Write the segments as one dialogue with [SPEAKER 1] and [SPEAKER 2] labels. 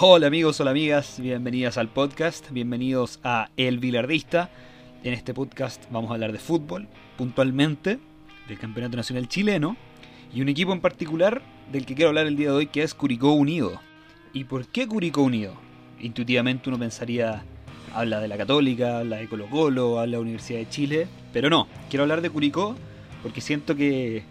[SPEAKER 1] Hola amigos, hola amigas, bienvenidas al podcast, bienvenidos a El Bilardista. En este podcast vamos a hablar de fútbol, puntualmente del Campeonato Nacional Chileno y un equipo en particular del que quiero hablar el día de hoy que es Curicó Unido. ¿Y por qué Curicó Unido? Intuitivamente uno pensaría, habla de la Católica, habla de Colo Colo, habla de la Universidad de Chile, pero no, quiero hablar de Curicó porque siento que,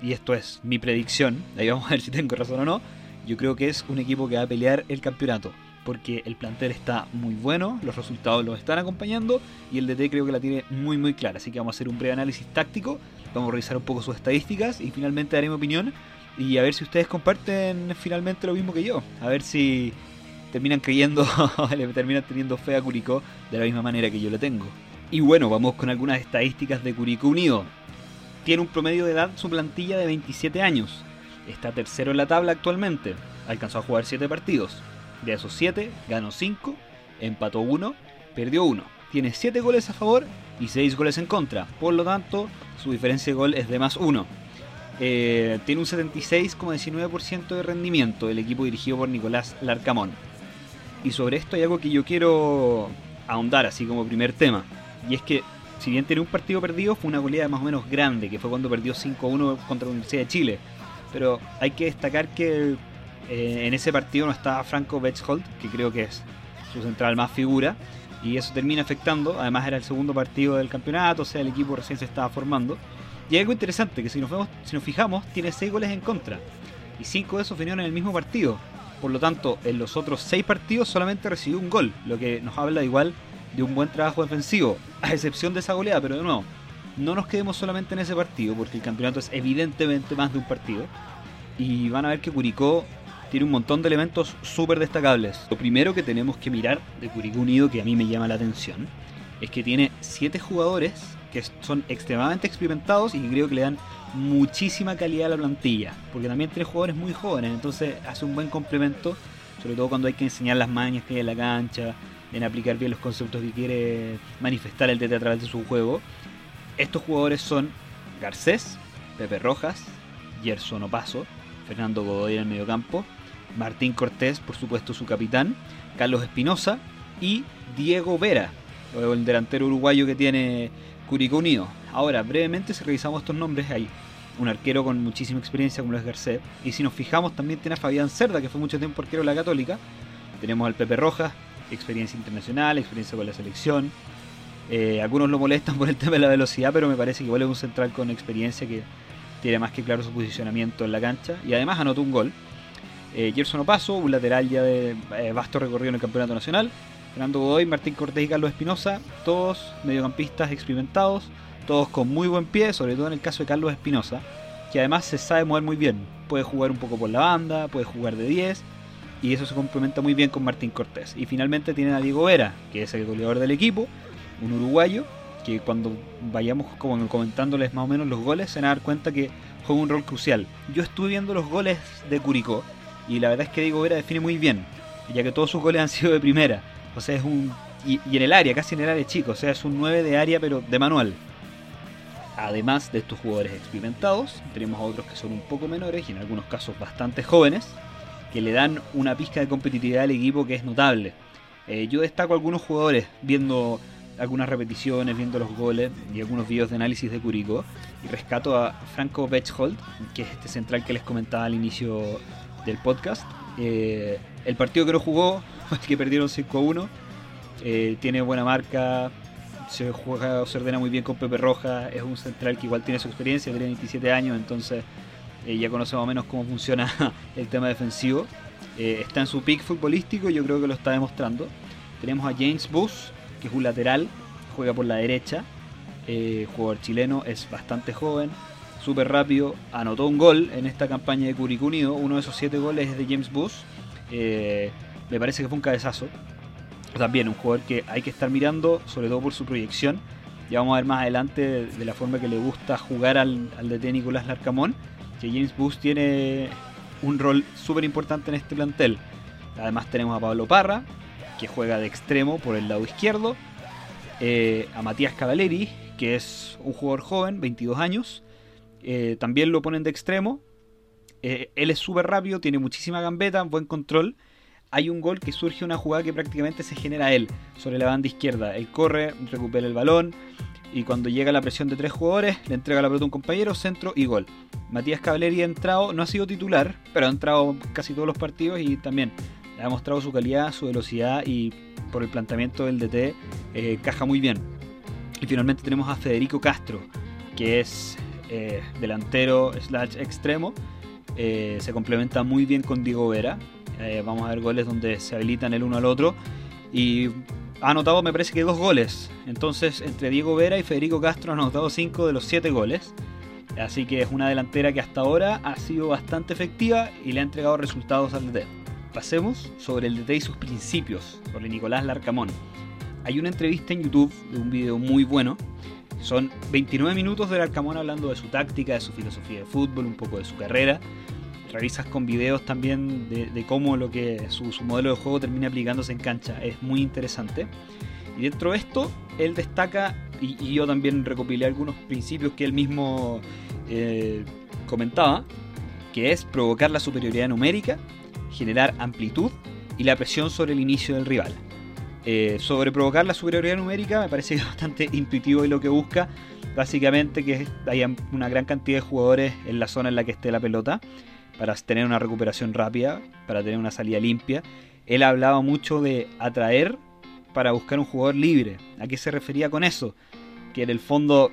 [SPEAKER 1] y esto es mi predicción, ahí vamos a ver si tengo razón o no, yo creo que es un equipo que va a pelear el campeonato. Porque el plantel está muy bueno, los resultados lo están acompañando y el DT creo que la tiene muy muy clara. Así que vamos a hacer un breve análisis táctico, vamos a revisar un poco sus estadísticas y finalmente daré mi opinión y a ver si ustedes comparten finalmente lo mismo que yo. A ver si terminan creyendo, le terminan teniendo fe a Curicó de la misma manera que yo le tengo. Y bueno, vamos con algunas estadísticas de Curicó Unido. Tiene un promedio de edad su plantilla de 27 años está tercero en la tabla actualmente. Alcanzó a jugar 7 partidos. De esos 7, ganó 5, empató 1, perdió 1. Tiene 7 goles a favor y 6 goles en contra. Por lo tanto, su diferencia de gol es de más 1. Eh, tiene un 76,19% de rendimiento el equipo dirigido por Nicolás Larcamón. Y sobre esto hay algo que yo quiero ahondar así como primer tema. Y es que si bien tiene un partido perdido, fue una goleada más o menos grande, que fue cuando perdió 5-1 contra la Universidad de Chile pero hay que destacar que eh, en ese partido no estaba Franco Betchhold, que creo que es su central más figura, y eso termina afectando, además era el segundo partido del campeonato, o sea, el equipo recién se estaba formando. Y hay algo interesante, que si nos, vemos, si nos fijamos, tiene 6 goles en contra, y 5 de esos vinieron en el mismo partido. Por lo tanto, en los otros 6 partidos solamente recibió un gol, lo que nos habla igual de un buen trabajo defensivo, a excepción de esa goleada, pero de nuevo, no nos quedemos solamente en ese partido, porque el campeonato es evidentemente más de un partido. Y van a ver que Curicó tiene un montón de elementos súper destacables. Lo primero que tenemos que mirar de Curicó Unido, que a mí me llama la atención, es que tiene 7 jugadores que son extremadamente experimentados y que creo que le dan muchísima calidad a la plantilla. Porque también tiene jugadores muy jóvenes, entonces hace un buen complemento, sobre todo cuando hay que enseñar las mañas que hay en la cancha, en aplicar bien los conceptos que quiere manifestar el DT a través de su juego. Estos jugadores son Garcés, Pepe Rojas, Gerson Opaso, Fernando Godoy en el mediocampo, Martín Cortés, por supuesto su capitán, Carlos Espinosa y Diego Vera, el delantero uruguayo que tiene Curicó Unido. Ahora, brevemente, si revisamos estos nombres, hay un arquero con muchísima experiencia como lo es Garcés, y si nos fijamos también tiene a Fabián Cerda, que fue mucho tiempo arquero de la Católica, tenemos al Pepe Rojas, experiencia internacional, experiencia con la selección, eh, algunos lo molestan por el tema de la velocidad, pero me parece que igual es un central con experiencia que tiene más que claro su posicionamiento en la cancha y además anotó un gol. Eh, Gerson Opaso, un lateral ya de eh, vasto recorrido en el Campeonato Nacional. Fernando Godoy, Martín Cortés y Carlos Espinosa, todos mediocampistas experimentados, todos con muy buen pie, sobre todo en el caso de Carlos Espinosa, que además se sabe mover muy bien. Puede jugar un poco por la banda, puede jugar de 10 y eso se complementa muy bien con Martín Cortés. Y finalmente tienen a Diego Vera, que es el goleador del equipo, un uruguayo, que cuando vayamos como comentándoles más o menos los goles, se van a dar cuenta que juega un rol crucial. Yo estuve viendo los goles de Curicó y la verdad es que Diego Vera define muy bien, ya que todos sus goles han sido de primera. O sea, es un. Y, en el área, casi en el área chico, o sea, es un 9 de área, pero de manual. Además de estos jugadores experimentados, tenemos a otros que son un poco menores y en algunos casos bastante jóvenes, que le dan una pizca de competitividad al equipo que es notable. Eh, yo destaco algunos jugadores viendo algunas repeticiones, viendo los goles y algunos videos de análisis de Curicó. Y rescato a Franco Betchhold, que es este central que les comentaba al inicio del podcast. Eh, el partido que no jugó, que perdieron 5-1, eh, tiene buena marca, se juega, se ordena muy bien con Pepe Roja, es un central que igual tiene su experiencia, tiene 27 años, entonces eh, ya conoce más o menos cómo funciona el tema defensivo. está en su pick futbolístico, yo creo que lo está demostrando. Tenemos a James Bush, que es un lateral, juega por la derecha, eh, jugador chileno, es bastante joven, súper rápido, anotó un gol en esta campaña de Curicó Unido, uno de esos siete goles es de James Bush, eh, me parece que fue un cabezazo, también un jugador que hay que estar mirando, sobre todo por su proyección, ya vamos a ver más adelante de, la forma que le gusta jugar al, al DT Nicolás Larcamón, que James Bush tiene un rol súper importante en este plantel. Además tenemos a Pablo Parra, que juega de extremo por el lado izquierdo. Eh, a Matías Cavaleri, que es un jugador joven, 22 años. Eh, también lo ponen de extremo. Eh, él es súper rápido, tiene muchísima gambeta, buen control. hay un gol que surge una jugada que prácticamente se genera él sobre la banda izquierda. Él corre, recupera el balón y cuando llega la presión de tres jugadores, le entrega la pelota a un compañero, centro y gol. Matías Cavalieri ha entrado, no ha sido titular, pero ha entrado casi todos los partidos y también ha mostrado su calidad, su velocidad y por el planteamiento del DT eh, caja muy bien. Y finalmente tenemos a Federico Castro, que es eh, delantero slash extremo. Eh, se complementa muy bien con Diego Vera. vamos a ver goles donde se habilitan el uno al otro. Y ha anotado me parece que dos goles. Entonces entre Diego Vera y Federico Castro han anotado cinco de los siete goles. Así que es una delantera que hasta ahora ha sido bastante efectiva y le ha entregado resultados al DT. Pasemos sobre el DT y sus principios, sobre Nicolás Larcamón. Hay una entrevista en YouTube de un video muy bueno. Son 29 minutos del Larcamón hablando de su táctica, de su filosofía de fútbol, un poco de su carrera. Revisas con videos también de, cómo lo que su, modelo de juego termina aplicándose en cancha. Es muy interesante. Y dentro de esto, él destaca, y, yo también recopilé algunos principios que él mismo eh, comentaba, que es provocar la superioridad numérica, generar amplitud y la presión sobre el inicio del rival. Eh, sobre provocar la superioridad numérica me parece bastante intuitivo y lo que busca básicamente que haya una gran cantidad de jugadores en la zona en la que esté la pelota para tener una recuperación rápida, para tener una salida limpia. Él hablaba mucho de atraer para buscar un jugador libre. ¿A qué se refería con eso? Que en el fondo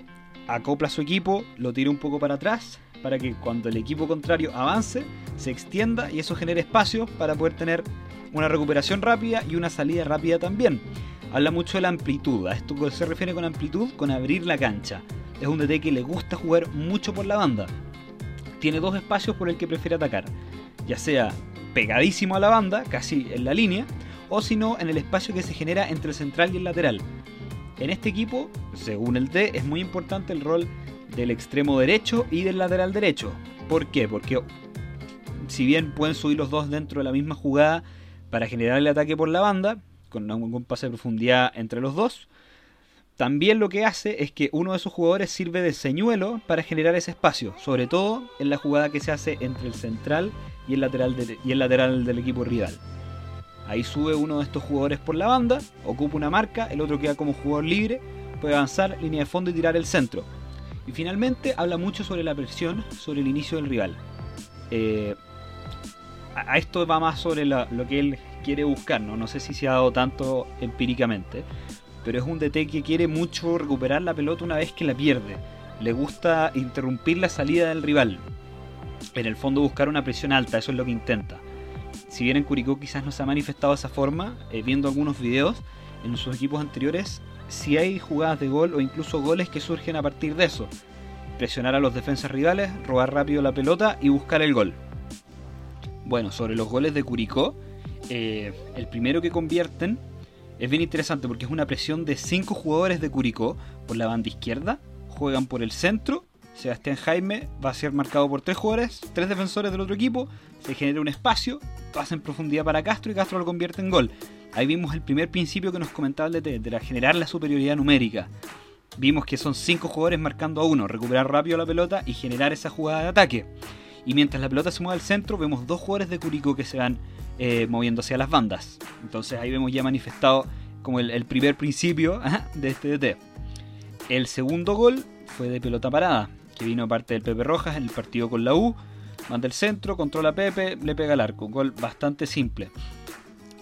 [SPEAKER 1] acopla su equipo, lo tira un poco para atrás, para que cuando el equipo contrario avance, se extienda y eso genere espacio para poder tener una recuperación rápida y una salida rápida también. Habla mucho de la amplitud. A esto se refiere con amplitud, con abrir la cancha. Es un DT que le gusta jugar mucho por la banda. Tiene dos espacios por el que prefiere atacar. Ya sea pegadísimo a la banda, casi en la línea, o si no, en el espacio que se genera entre el central y el lateral. En este equipo, según el T, es muy importante el rol del extremo derecho y del lateral derecho. ¿Por qué? Porque si bien pueden subir los dos dentro de la misma jugada para generar el ataque por la banda, con un pase de profundidad entre los dos, también lo que hace es que uno de esos jugadores sirve de señuelo para generar ese espacio, sobre todo en la jugada que se hace entre el central y el lateral, y el lateral del equipo rival. Ahí sube uno de estos jugadores por la banda, ocupa una marca, el otro queda como jugador libre, puede avanzar, línea de fondo y tirar el centro. Y finalmente habla mucho sobre la presión sobre el inicio del rival. Eh, a esto va más sobre lo que él quiere buscar, ¿no? no sé si se ha dado tanto empíricamente, pero es un DT que quiere mucho recuperar la pelota una vez que la pierde. Le gusta interrumpir la salida del rival. En el fondo buscar una presión alta, eso es lo que intenta. Si bien en Curicó quizás no se ha manifestado de esa forma, eh, viendo algunos videos en sus equipos anteriores, si hay jugadas de gol o incluso goles que surgen a partir de eso. Presionar a los defensas rivales, robar rápido la pelota y buscar el gol. Bueno, sobre los goles de Curicó, eh, el primero que convierten es bien interesante porque es una presión de 5 jugadores de Curicó por la banda izquierda, juegan por el centro, Sebastián Jaime va a ser marcado por 3 jugadores, 3 defensores del otro equipo, se genera un espacio, pasa en profundidad para Castro y Castro lo convierte en gol. Ahí vimos el primer principio que nos comentaba el DT, de generar la superioridad numérica. Vimos que son 5 jugadores marcando a uno, recuperar rápido la pelota y generar esa jugada de ataque. Y mientras la pelota se mueve al centro, vemos dos jugadores de Curicó que se van eh, moviéndose a las bandas. Entonces ahí vemos ya manifestado como el, primer principio de este DT. El segundo gol fue de pelota parada, que vino parte del Pepe Rojas en el partido con la U. Manda el centro, controla a Pepe, le pega el arco. Un gol bastante simple.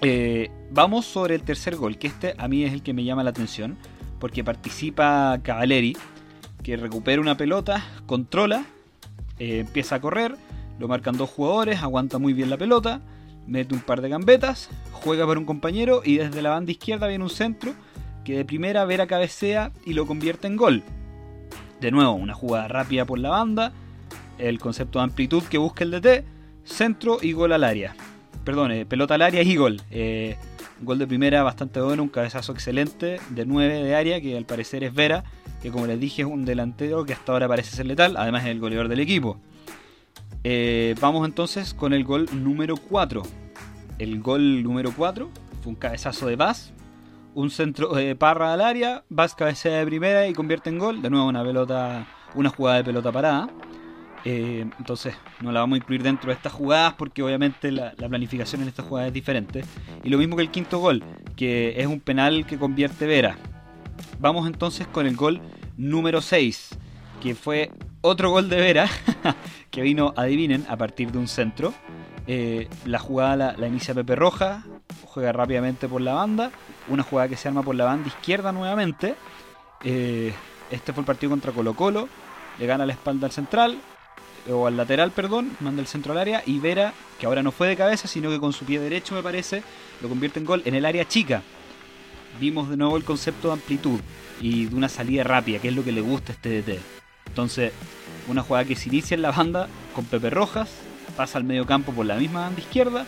[SPEAKER 1] Eh, vamos sobre el tercer gol, que este a mí es el que me llama la atención, porque participa Cavaleri, que recupera una pelota, controla eh, empieza a correr, lo marcan dos jugadores, aguanta muy bien la pelota, mete un par de gambetas, juega para un compañero y desde la banda izquierda viene un centro que de primera Vera cabecea y lo convierte en gol. De nuevo, una jugada rápida por la banda, el concepto de amplitud que busca el DT, centro y gol al área. Perdón, eh, pelota al área y gol. Eh, gol de primera bastante bueno, un cabezazo excelente de 9 de área que al parecer es Vera que como les dije es un delantero que hasta ahora parece ser letal, además es el goleador del equipo. Eh, vamos entonces con el gol número 4. El gol número 4 fue un cabezazo de Vaz, un centro de Parra al área, Vaz cabecea de primera y convierte en gol, de nuevo una pelota, una jugada de pelota parada. Eh, entonces no la vamos a incluir dentro de estas jugadas porque obviamente la, planificación en estas jugadas es diferente. Y lo mismo que el quinto gol, que es un penal que convierte Vera. Vamos entonces con el gol número 6, que fue otro gol de Vera, que vino, adivinen, a partir de un centro. Eh, la jugada la, inicia Pepe Roja, juega rápidamente por la banda, una jugada que se arma por la banda izquierda nuevamente. Eh, este fue el partido contra Colo Colo, le gana la espalda al central, o al lateral, perdón, manda el centro al área y Vera, que ahora no fue de cabeza, sino que con su pie derecho me parece, lo convierte en gol en el área chica. Vimos de nuevo el concepto de amplitud y de una salida rápida, que es lo que le gusta a este DT. Entonces, una jugada que se inicia en la banda con Pepe Rojas, pasa al medio campo por la misma banda izquierda,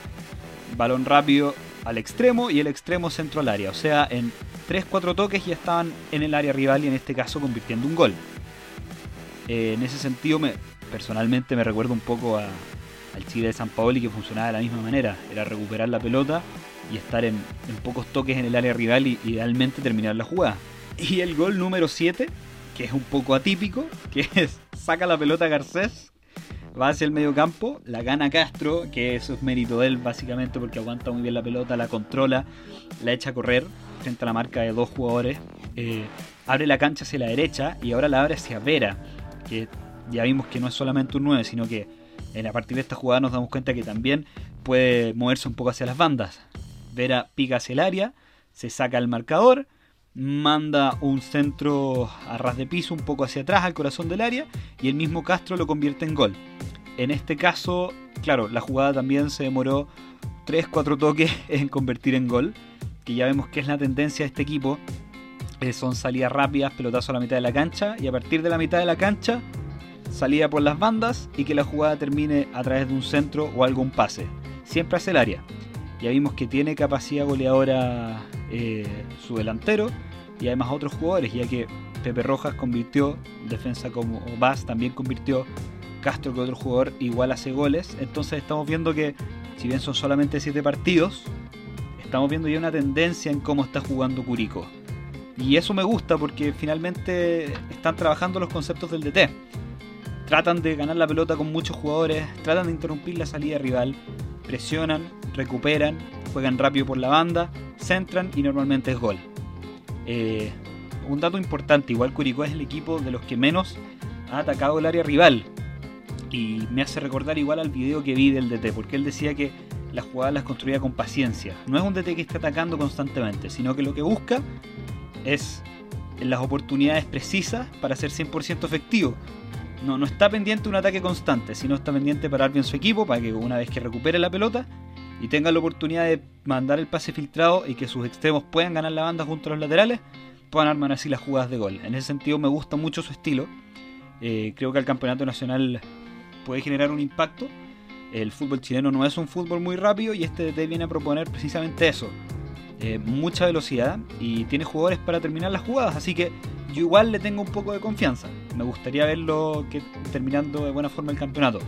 [SPEAKER 1] balón rápido al extremo y el extremo centro al área. O sea, en 3-4 toques ya estaban en el área rival y en este caso convirtiendo un gol. Eh, en ese sentido me, personalmente me recuerda un poco al Chile de San Paoli que funcionaba de la misma manera. Era recuperar la pelota y estar en, pocos toques en el área rival y idealmente terminar la jugada. Y el gol número 7, que es un poco atípico, que es saca la pelota Garcés, va hacia el medio campo, la gana Castro, que eso es mérito de él básicamente porque aguanta muy bien la pelota, la controla, la echa a correr frente a la marca de dos jugadores, eh, abre la cancha hacia la derecha y ahora la abre hacia Vera, que ya vimos que no es solamente un 9, sino que a partir de esta jugada nos damos cuenta que también puede moverse un poco hacia las bandas. Vera pica hacia el área, se saca el marcador, manda un centro a ras de piso un poco hacia atrás al corazón del área y el mismo Castro lo convierte en gol. En este caso, claro, la jugada también se demoró 3-4 toques en convertir en gol, que ya vemos que es la tendencia de este equipo. Eh, son salidas rápidas, pelotazo a la mitad de la cancha y a partir de la mitad de la cancha salida por las bandas y que la jugada termine a través de un centro o algún pase. Siempre hace el área. Ya vimos que tiene capacidad goleadora eh, su delantero y además otros jugadores, ya que Pepe Rojas convirtió, defensa como Vaz también convirtió, Castro que otro jugador igual hace goles. Entonces estamos viendo que, si bien son solamente 7 partidos, estamos viendo ya una tendencia en cómo está jugando Curico. Y eso me gusta porque finalmente están trabajando los conceptos del DT tratan de ganar la pelota con muchos jugadores, tratan de interrumpir la salida rival, presionan, recuperan, juegan rápido por la banda, centran y normalmente es gol. Eh, un dato importante, igual Curicó es el equipo de los que menos ha atacado el área rival. Y me hace recordar igual al video que vi del DT, porque él decía que las jugadas las construía con paciencia. No es un DT que esté atacando constantemente, sino que lo que busca es las oportunidades precisas para ser 100% efectivo no, no está pendiente un ataque constante, sino está pendiente parar bien su equipo para que una vez que recupere la pelota y tenga la oportunidad de mandar el pase filtrado y que sus extremos puedan ganar la banda junto a los laterales, puedan armar así las jugadas de gol. En ese sentido me gusta mucho su estilo. Eh, creo que el campeonato nacional puede generar un impacto. El fútbol chileno no es un fútbol muy rápido y este DT viene a proponer precisamente eso. Eh, mucha velocidad y tiene jugadores para terminar las jugadas, así que yo igual le tengo un poco de confianza. Me gustaría verlo terminando de buena forma el campeonato.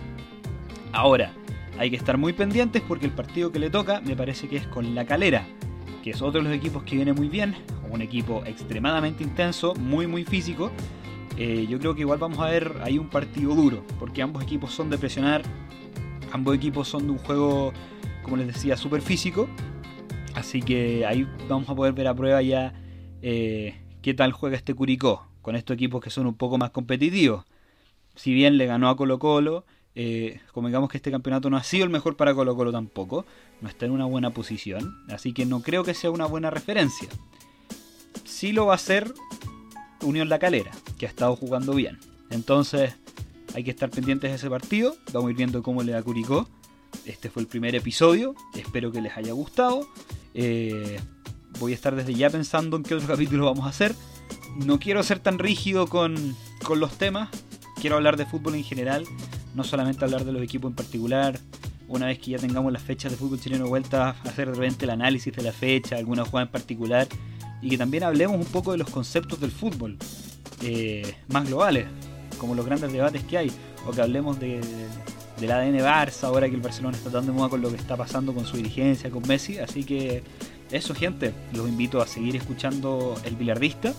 [SPEAKER 1] Ahora, hay que estar muy pendientes porque el partido que le toca me parece que es con La Calera, que es otro de los equipos que viene muy bien, un equipo extremadamente intenso, muy muy físico. Eh, yo creo que igual vamos a ver ahí un partido duro, porque ambos equipos son de presionar, ambos equipos son de un juego, como les decía, súper físico. Así que ahí vamos a poder ver a prueba ya eh, qué tal juega este Curicó con estos equipos que son un poco más competitivos. Si bien le ganó a Colo Colo, eh, digamos que este campeonato no ha sido el mejor para Colo Colo tampoco, no está en una buena posición, así que no creo que sea una buena referencia. Sí lo va a hacer Unión La Calera, que ha estado jugando bien. Entonces hay que estar pendientes de ese partido, vamos a ir viendo cómo le da Curicó. Este fue el primer episodio, espero que les haya gustado. Eh, voy a estar desde ya pensando en qué otro capítulo vamos a hacer. No quiero ser tan rígido con, los temas, quiero hablar de fútbol en general, no solamente hablar de los equipos en particular. Una vez que ya tengamos las fechas de fútbol chileno vueltas, hacer de repente el análisis de la fecha, alguna jugada en particular, y que también hablemos un poco de los conceptos del fútbol, eh, más globales, como los grandes debates que hay, o que hablemos de, del ADN Barça, ahora que el Barcelona está tan de moda con lo que está pasando con su dirigencia, con Messi, así que eso, gente, los invito a seguir escuchando El Bilardista.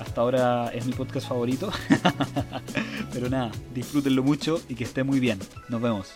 [SPEAKER 1] Hasta ahora es mi podcast favorito. Pero nada, disfrútenlo mucho y que esté muy bien. Nos vemos.